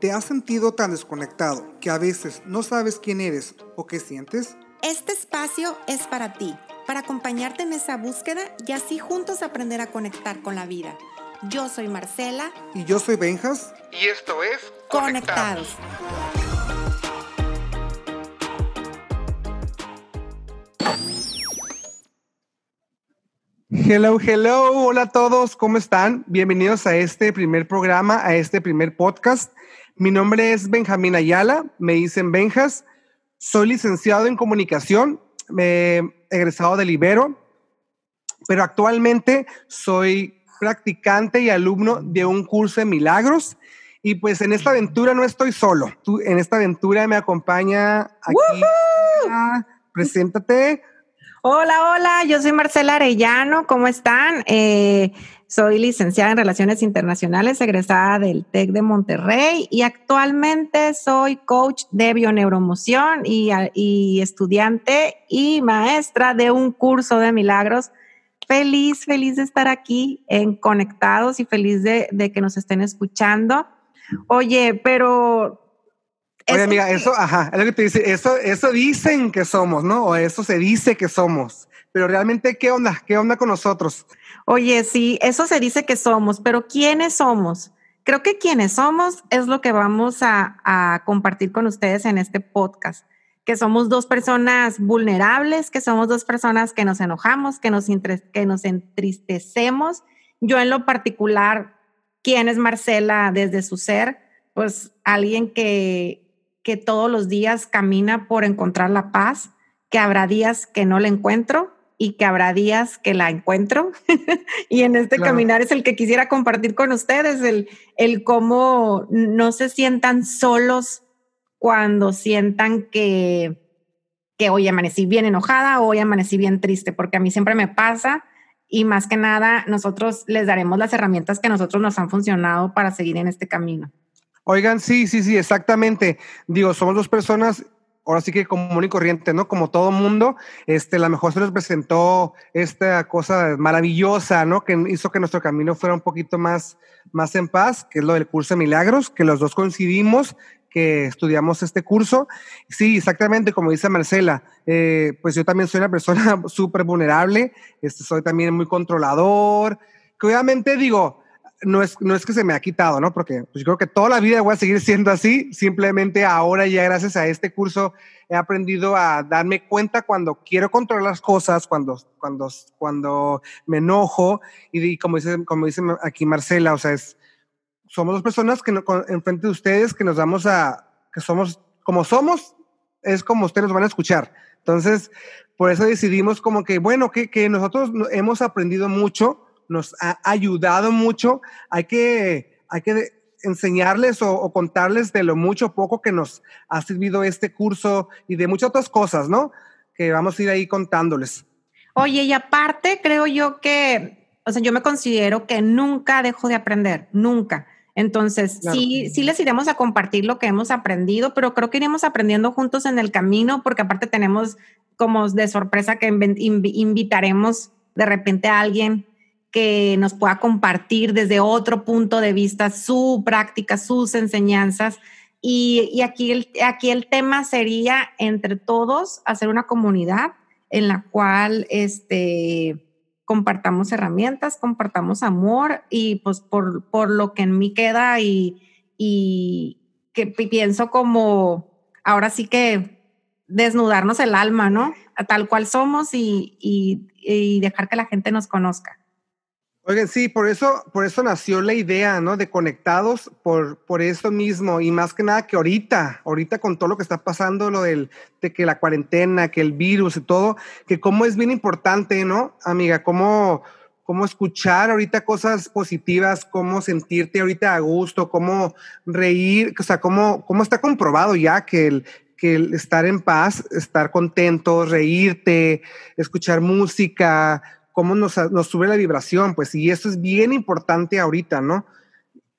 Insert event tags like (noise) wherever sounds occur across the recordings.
¿Te has sentido tan desconectado que a veces no sabes quién eres o qué sientes? Este espacio es para ti, para acompañarte en esa búsqueda y así juntos aprender a conectar con la vida. Yo soy Marcela. Y yo soy Benjas. Y esto es Conectados. Hello, hello, hola a todos, ¿cómo están? Bienvenidos a este primer programa, a este primer podcast. Mi nombre es Benjamín Ayala, me dicen Benjas, soy licenciado en comunicación, me egresado del Ibero, pero actualmente soy practicante y alumno de un curso de milagros. Y pues en esta aventura no estoy solo. Tú, en esta aventura me acompaña aquí. Preséntate. Hola, hola, yo soy Marcela Arellano, ¿cómo están? Eh, soy licenciada en Relaciones Internacionales, egresada del TEC de Monterrey y actualmente soy coach de bioneuromoción y, y estudiante y maestra de un curso de milagros. Feliz, feliz de estar aquí en Conectados y feliz de, de que nos estén escuchando. Oye, pero Oye, amiga, eso, ajá, es lo que te dice, eso, eso dicen que somos, ¿no? O eso se dice que somos. Pero realmente, ¿qué onda? ¿Qué onda con nosotros? Oye, sí, eso se dice que somos, pero ¿quiénes somos? Creo que quiénes somos es lo que vamos a, a compartir con ustedes en este podcast. Que somos dos personas vulnerables, que somos dos personas que nos enojamos, que nos, que nos entristecemos. Yo en lo particular, ¿quién es Marcela desde su ser? Pues alguien que que todos los días camina por encontrar la paz, que habrá días que no la encuentro y que habrá días que la encuentro. (laughs) y en este caminar es el que quisiera compartir con ustedes, el, el cómo no se sientan solos cuando sientan que, que hoy amanecí bien enojada o hoy amanecí bien triste, porque a mí siempre me pasa y más que nada nosotros les daremos las herramientas que a nosotros nos han funcionado para seguir en este camino. Oigan, sí, sí, sí, exactamente. Digo, somos dos personas, ahora sí que común y corriente, ¿no? Como todo mundo, este, la mejor se nos presentó esta cosa maravillosa, ¿no? Que hizo que nuestro camino fuera un poquito más, más en paz, que es lo del curso de milagros, que los dos coincidimos, que estudiamos este curso. Sí, exactamente, como dice Marcela, eh, pues yo también soy una persona (laughs) súper vulnerable, este, soy también muy controlador, que obviamente digo, no es, no es que se me ha quitado, ¿no? Porque pues, yo creo que toda la vida voy a seguir siendo así. Simplemente ahora ya gracias a este curso he aprendido a darme cuenta cuando quiero controlar las cosas, cuando, cuando, cuando me enojo. Y, como, dice, como dice aquí Marcela, o sea, es, somos dos personas que no, enfrente de ustedes que nos vamos a, que somos como somos, es como ustedes nos van a escuchar. Entonces, por eso decidimos como que, bueno, que, que nosotros hemos aprendido mucho nos ha ayudado mucho. Hay que, hay que enseñarles o, contarles de lo mucho o poco que nos ha servido este curso y de muchas otras cosas, ¿no? Que vamos a ir ahí contándoles. Oye, y aparte creo yo que, o sea, yo me considero que nunca dejo de aprender, nunca. Entonces, sí, sí les iremos a compartir lo que hemos aprendido, pero creo que iremos aprendiendo juntos en el camino, porque aparte tenemos como de sorpresa que invitaremos de repente a alguien que nos pueda compartir desde otro punto de vista su práctica, sus enseñanzas. Y, aquí, el, aquí el tema sería entre todos hacer una comunidad en la cual este, compartamos herramientas, compartamos amor y pues por, por lo que en mí queda y, y que pienso como ahora sí que desnudarnos el alma, ¿no? Tal cual somos y, y dejar que la gente nos conozca. Oigan, sí, por eso, por eso nació la idea, ¿no? De conectados por, por eso mismo y más que nada que ahorita, ahorita con todo lo que está pasando, lo del, de que la cuarentena, que el virus y todo, que cómo es bien importante, ¿no? Amiga, cómo, cómo escuchar ahorita cosas positivas, cómo sentirte ahorita a gusto, cómo reír, o sea, cómo, cómo está comprobado ya que el, que el estar en paz, estar contento, reírte, escuchar música, cómo nos, sube la vibración, pues, y eso es bien importante ahorita, ¿no?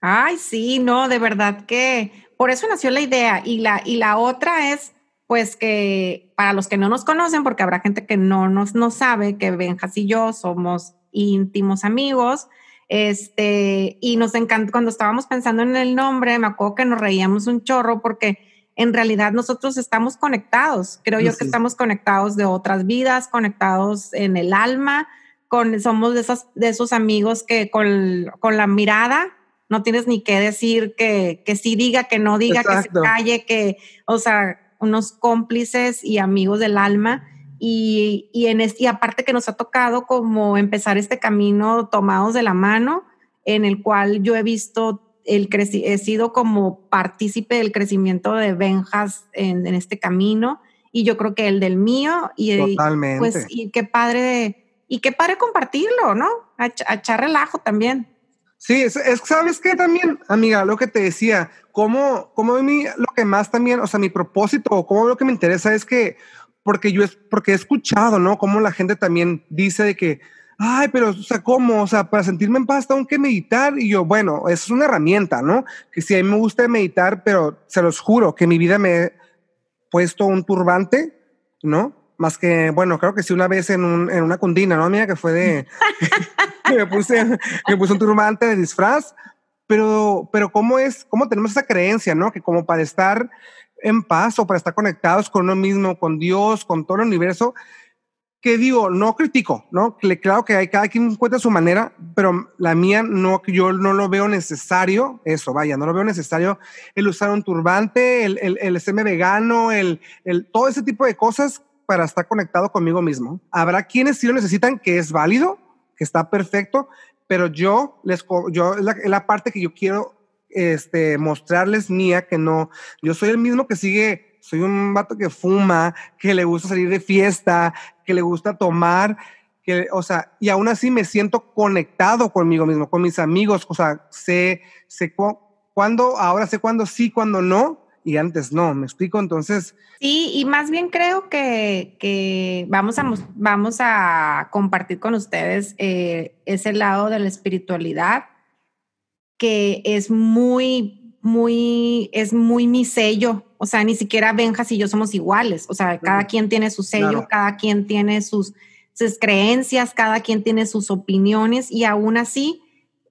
Ay, sí, no, de verdad que por eso nació la idea. Y la, y la otra es, pues, que para los que no nos conocen, porque habrá gente que no nos no sabe que Benjas y yo somos íntimos amigos, Este, y nos encanta, cuando estábamos pensando en el nombre, me acuerdo que nos reíamos un chorro porque en realidad nosotros estamos conectados. Creo yo que estamos conectados de otras vidas, conectados en el alma, con, somos de, esas, de esos amigos que con, con la mirada no tienes ni que decir que, que sí diga, que no diga, que se calle, que, o sea, unos cómplices y amigos del alma. Y, y, en y aparte que nos ha tocado como empezar este camino tomados de la mano, en el cual yo he visto el he sido como partícipe del crecimiento de Benjas en, en, este camino y yo creo que el del mío y Totalmente. pues y qué padre y qué padre compartirlo, ¿no? A, echar relajo también. Sí, es, sabes que también, amiga, lo que te decía, como como a mí lo que más también, o sea, mi propósito o como lo que me interesa es que porque yo es porque he escuchado, ¿no? Como la gente también dice de que ay, pero, o sea, ¿cómo? O sea, para sentirme en paz tengo que meditar. Y yo, bueno, es una herramienta, ¿no? Que si a mí me gusta meditar, pero se los juro que mi vida me he puesto un turbante, ¿no? Más que, bueno, creo que sí una vez en, un, en una cundina, ¿no? Mira, que fue de, (laughs) me, puse, me puse un turbante de disfraz. Pero, pero ¿cómo es, cómo tenemos esa creencia, ¿no? Que como para estar en paz o para estar conectados con uno mismo, con Dios, con todo el universo, que digo, no critico, ¿no? Claro que hay cada quien encuentra su manera, pero la mía no, yo no lo veo necesario, eso, vaya, no lo veo necesario el usar un turbante, el, el, el serme vegano, el, el, todo ese tipo de cosas para estar conectado conmigo mismo. Habrá quienes sí lo necesitan, que es válido, que está perfecto, pero yo les, yo, la, la parte que yo quiero este, mostrarles mía, que no, yo soy el mismo que sigue soy un vato que fuma, que le gusta salir de fiesta, que le gusta tomar, que, o sea, y aún así me siento conectado conmigo mismo, con mis amigos, o sea, sé, sé cuándo, ahora sé cuándo sí, cuándo no, y antes no, ¿me explico? Entonces... Sí, y más bien creo que, que vamos, a, vamos a compartir con ustedes eh, ese lado de la espiritualidad que es muy, muy, es muy mi sello o sea, ni siquiera Benjas y yo somos iguales. O sea, cada quien tiene su sello, cada quien tiene sus, sus creencias, cada quien tiene sus opiniones y aún así,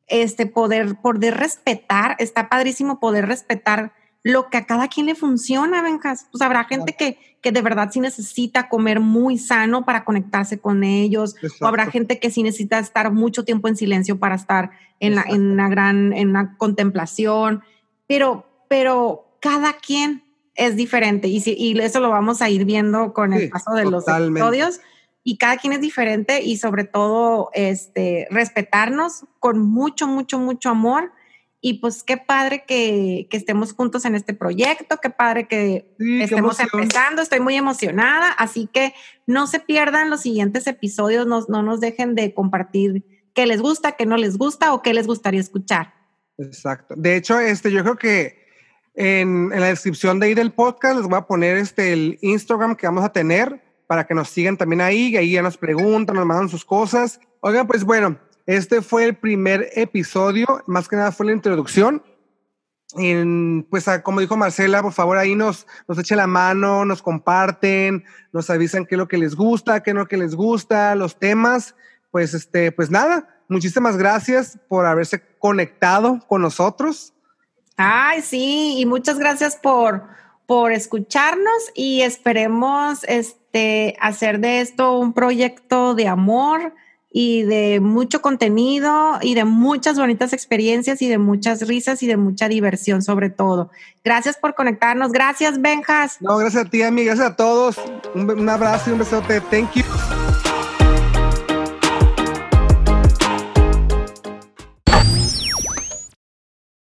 este poder, poder respetar, está padrísimo poder respetar lo que a cada quien le funciona, Benjas. Pues habrá gente que, que de verdad sí necesita comer muy sano para conectarse con ellos, o habrá gente que sí necesita estar mucho tiempo en silencio para estar en la, en una gran, en una contemplación, pero, pero cada quien es diferente y, si, y eso lo vamos a ir viendo con el paso de los episodios. Y cada quien es diferente y sobre todo este, respetarnos con mucho, mucho, mucho amor. Y pues qué padre que, que estemos juntos en este proyecto, qué padre que estemos empezando, estoy muy emocionada, así que no se pierdan los siguientes episodios, no, no nos dejen de compartir qué les gusta, qué no les gusta o qué les gustaría escuchar. Exacto. De hecho, este, yo creo que en, la descripción de ahí del podcast les voy a poner este, el Instagram que vamos a tener para que nos sigan también ahí, y ahí ya nos preguntan, nos mandan sus cosas. Oigan, pues bueno, este fue el primer episodio, más que nada fue la introducción. Pues como dijo Marcela, por favor ahí nos, nos echen la mano, nos comparten, nos avisan qué es lo que les gusta, qué es lo que les gusta, los temas. Pues este, pues nada, muchísimas gracias por haberse conectado con nosotros. Ay, sí, y muchas gracias por, por escucharnos y esperemos este, hacer de esto un proyecto de amor y de mucho contenido y de muchas bonitas experiencias y de muchas risas y de mucha diversión sobre todo. Gracias por conectarnos. Gracias, Benjas. No, gracias a ti, amiga. Gracias a todos. Un, un abrazo y un besote. Thank you.